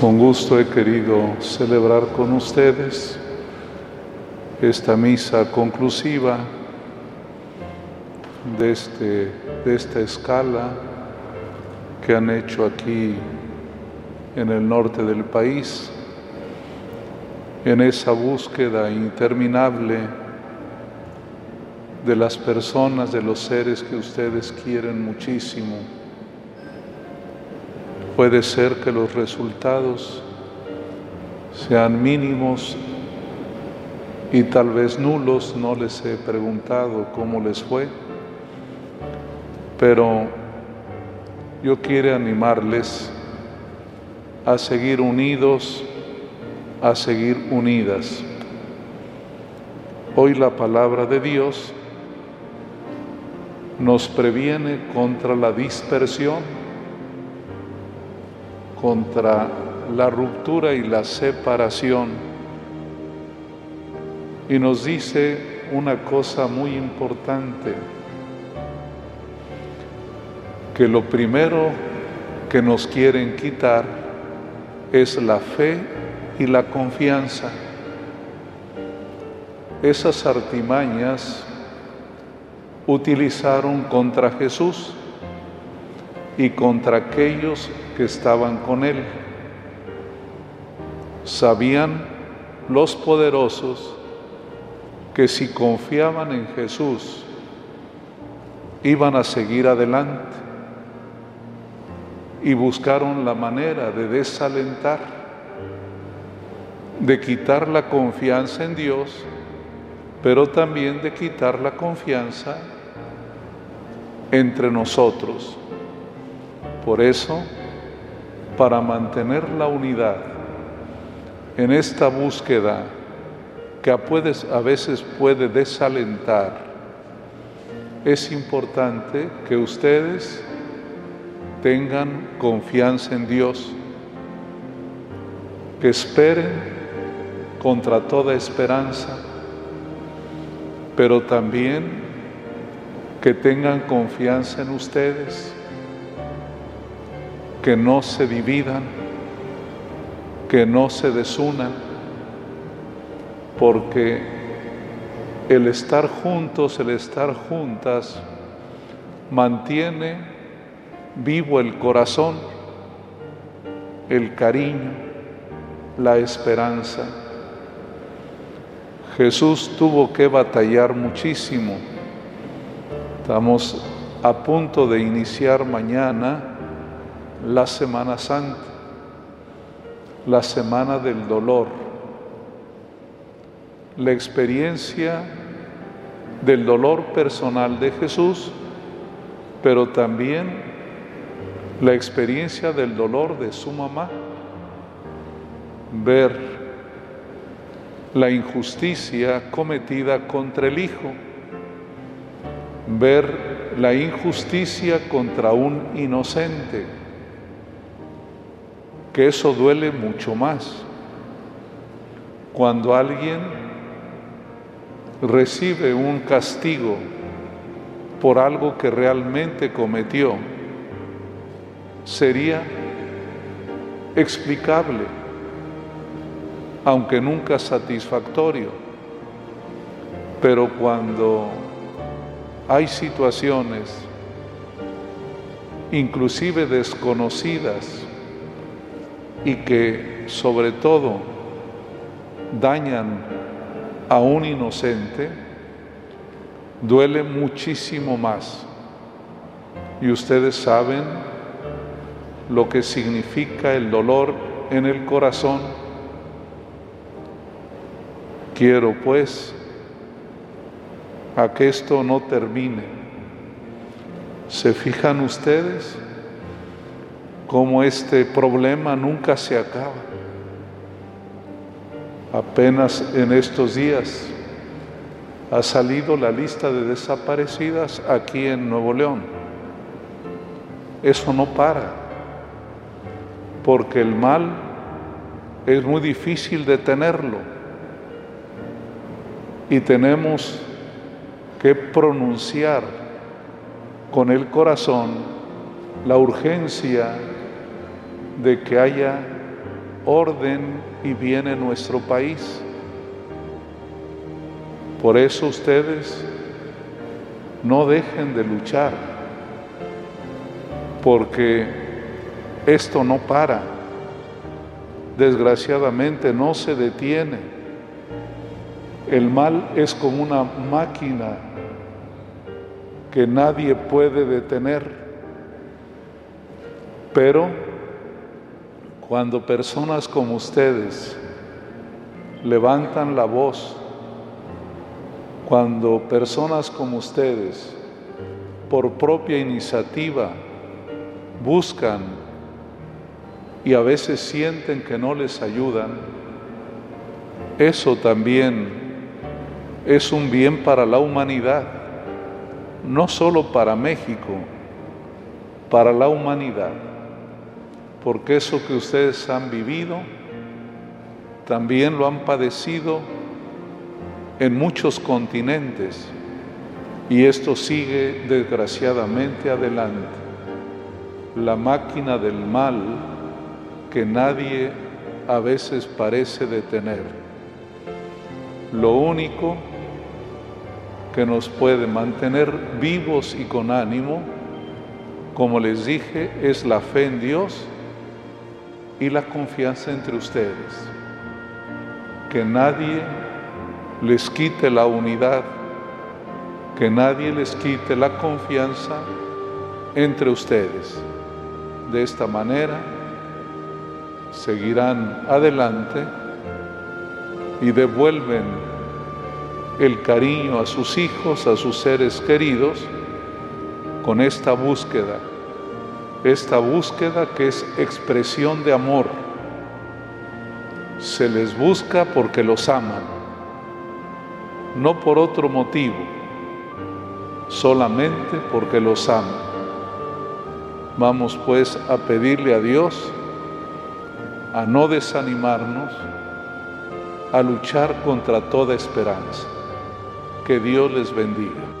Con gusto he querido celebrar con ustedes esta misa conclusiva de, este, de esta escala que han hecho aquí en el norte del país, en esa búsqueda interminable de las personas, de los seres que ustedes quieren muchísimo Puede ser que los resultados sean mínimos y tal vez nulos, no les he preguntado cómo les fue, pero yo quiero animarles a seguir unidos, a seguir unidas. Hoy la palabra de Dios nos previene contra la dispersión contra la ruptura y la separación. Y nos dice una cosa muy importante, que lo primero que nos quieren quitar es la fe y la confianza. Esas artimañas utilizaron contra Jesús y contra aquellos que estaban con él. Sabían los poderosos que si confiaban en Jesús iban a seguir adelante y buscaron la manera de desalentar, de quitar la confianza en Dios, pero también de quitar la confianza entre nosotros. Por eso, para mantener la unidad en esta búsqueda que a veces puede desalentar, es importante que ustedes tengan confianza en Dios, que esperen contra toda esperanza, pero también que tengan confianza en ustedes que no se dividan, que no se desunan, porque el estar juntos, el estar juntas, mantiene vivo el corazón, el cariño, la esperanza. Jesús tuvo que batallar muchísimo. Estamos a punto de iniciar mañana la Semana Santa, la semana del dolor, la experiencia del dolor personal de Jesús, pero también la experiencia del dolor de su mamá, ver la injusticia cometida contra el Hijo, ver la injusticia contra un inocente que eso duele mucho más. Cuando alguien recibe un castigo por algo que realmente cometió, sería explicable, aunque nunca satisfactorio. Pero cuando hay situaciones, inclusive desconocidas, y que sobre todo dañan a un inocente, duele muchísimo más. Y ustedes saben lo que significa el dolor en el corazón. Quiero pues a que esto no termine. ¿Se fijan ustedes? Cómo este problema nunca se acaba. Apenas en estos días ha salido la lista de desaparecidas aquí en Nuevo León. Eso no para, porque el mal es muy difícil detenerlo y tenemos que pronunciar con el corazón la urgencia de que haya orden y bien en nuestro país. Por eso ustedes no dejen de luchar, porque esto no para, desgraciadamente no se detiene. El mal es como una máquina que nadie puede detener, pero cuando personas como ustedes levantan la voz, cuando personas como ustedes, por propia iniciativa, buscan y a veces sienten que no les ayudan, eso también es un bien para la humanidad, no solo para México, para la humanidad, porque eso que ustedes han vivido, también lo han padecido en muchos continentes y esto sigue desgraciadamente adelante. La máquina del mal que nadie a veces parece detener. Lo único que nos puede mantener vivos y con ánimo, como les dije, es la fe en Dios y la confianza entre ustedes. Que nadie les quite la unidad, que nadie les quite la confianza entre ustedes. De esta manera seguirán adelante y devuelven el cariño a sus hijos, a sus seres queridos, con esta búsqueda, esta búsqueda que es expresión de amor. Se les busca porque los aman no por otro motivo, solamente porque los ama. Vamos pues a pedirle a Dios a no desanimarnos, a luchar contra toda esperanza. Que Dios les bendiga.